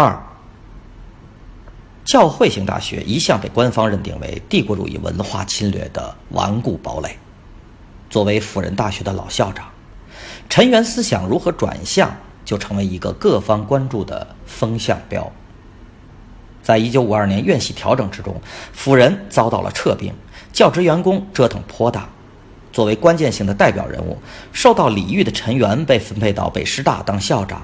二，教会型大学一向被官方认定为帝国主义文化侵略的顽固堡垒。作为辅仁大学的老校长，陈元思想如何转向，就成为一个各方关注的风向标。在一九五二年院系调整之中，辅仁遭到了撤并，教职员工折腾颇大。作为关键性的代表人物，受到礼遇的陈元被分配到北师大当校长。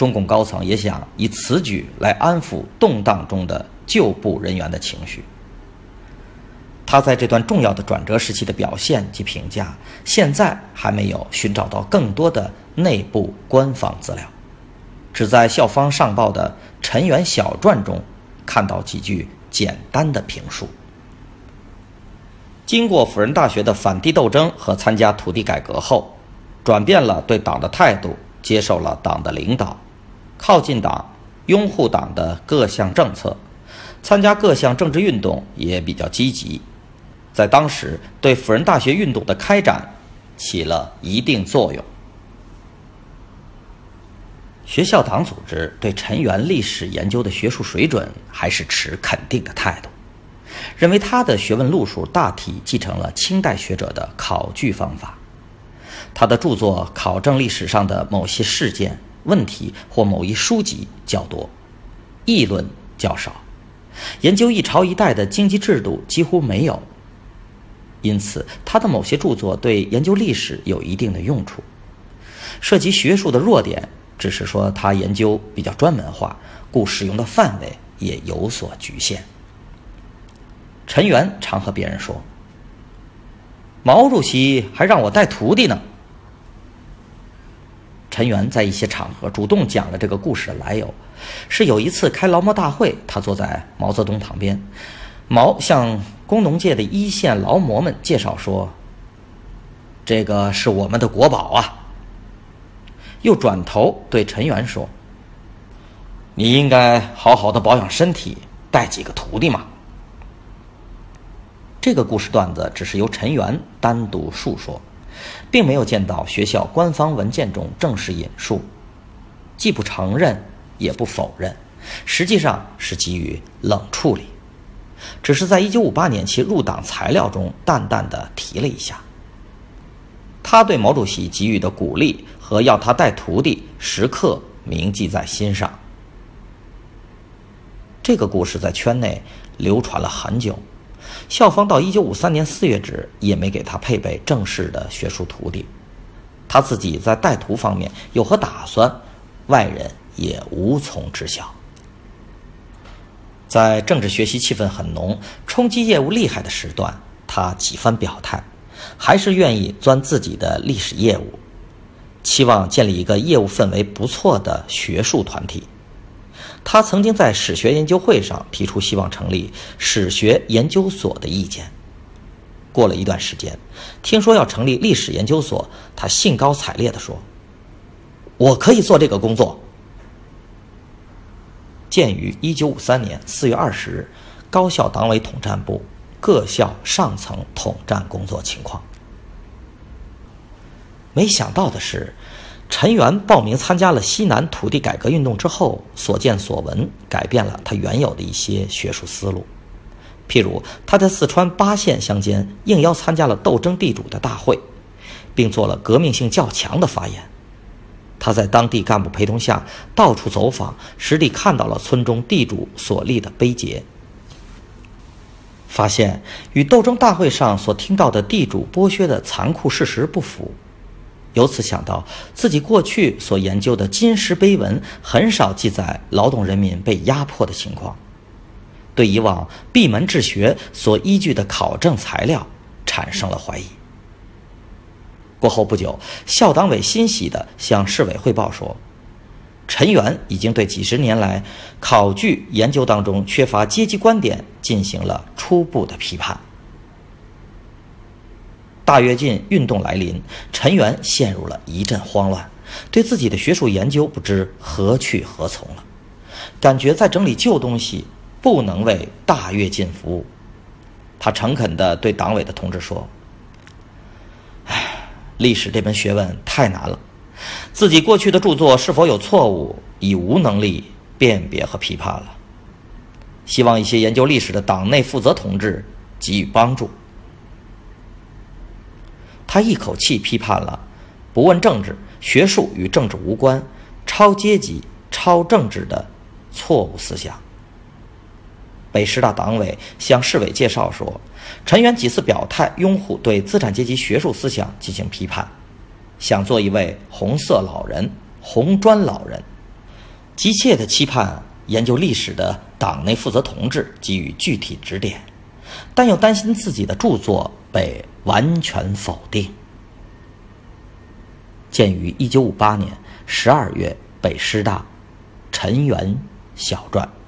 中共高层也想以此举来安抚动荡中的旧部人员的情绪。他在这段重要的转折时期的表现及评价，现在还没有寻找到更多的内部官方资料，只在校方上报的《陈元小传》中看到几句简单的评述。经过辅仁大学的反帝斗争和参加土地改革后，转变了对党的态度，接受了党的领导。靠近党，拥护党的各项政策，参加各项政治运动也比较积极，在当时对辅仁大学运动的开展起了一定作用。学校党组织对陈元历史研究的学术水准还是持肯定的态度，认为他的学问路数大体继承了清代学者的考据方法，他的著作考证历史上的某些事件。问题或某一书籍较多，议论较少，研究一朝一代的经济制度几乎没有。因此，他的某些著作对研究历史有一定的用处。涉及学术的弱点，只是说他研究比较专门化，故使用的范围也有所局限。陈元常和别人说：“毛主席还让我带徒弟呢。”陈元在一些场合主动讲了这个故事的来由，是有一次开劳模大会，他坐在毛泽东旁边，毛向工农界的一线劳模们介绍说：“这个是我们的国宝啊。”又转头对陈元说：“你应该好好的保养身体，带几个徒弟嘛。”这个故事段子只是由陈元单独述说。并没有见到学校官方文件中正式引述，既不承认也不否认，实际上是给予冷处理，只是在1958年其入党材料中淡淡的提了一下。他对毛主席给予的鼓励和要他带徒弟，时刻铭记在心上。这个故事在圈内流传了很久。校方到一九五三年四月止也没给他配备正式的学术徒弟，他自己在带徒方面有何打算，外人也无从知晓。在政治学习气氛很浓、冲击业务厉害的时段，他几番表态，还是愿意钻自己的历史业务，期望建立一个业务氛围不错的学术团体。他曾经在史学研究会上提出希望成立史学研究所的意见。过了一段时间，听说要成立历史研究所，他兴高采烈地说：“我可以做这个工作。”鉴于1953年4月20日高校党委统战部各校上层统战工作情况，没想到的是。陈元报名参加了西南土地改革运动之后，所见所闻改变了他原有的一些学术思路。譬如，他在四川八县乡间应邀参加了斗争地主的大会，并做了革命性较强的发言。他在当地干部陪同下到处走访，实地看到了村中地主所立的碑碣，发现与斗争大会上所听到的地主剥削的残酷事实不符。由此想到，自己过去所研究的金石碑文很少记载劳动人民被压迫的情况，对以往闭门治学所依据的考证材料产生了怀疑。过后不久，校党委欣喜地向市委汇报说，陈元已经对几十年来考据研究当中缺乏阶级观点进行了初步的批判。大跃进运动来临，陈元陷入了一阵慌乱，对自己的学术研究不知何去何从了，感觉在整理旧东西，不能为大跃进服务。他诚恳地对党委的同志说。历史这门学问太难了，自己过去的著作是否有错误，已无能力辨别和批判了。希望一些研究历史的党内负责同志给予帮助。他一口气批判了“不问政治，学术与政治无关，超阶级、超政治”的错误思想。北师大党委向市委介绍说，陈元几次表态拥护对资产阶级学术思想进行批判，想做一位红色老人、红砖老人，急切地期盼研究历史的党内负责同志给予具体指点，但又担心自己的著作被完全否定。鉴于一九五八年十二月北师大陈元小传。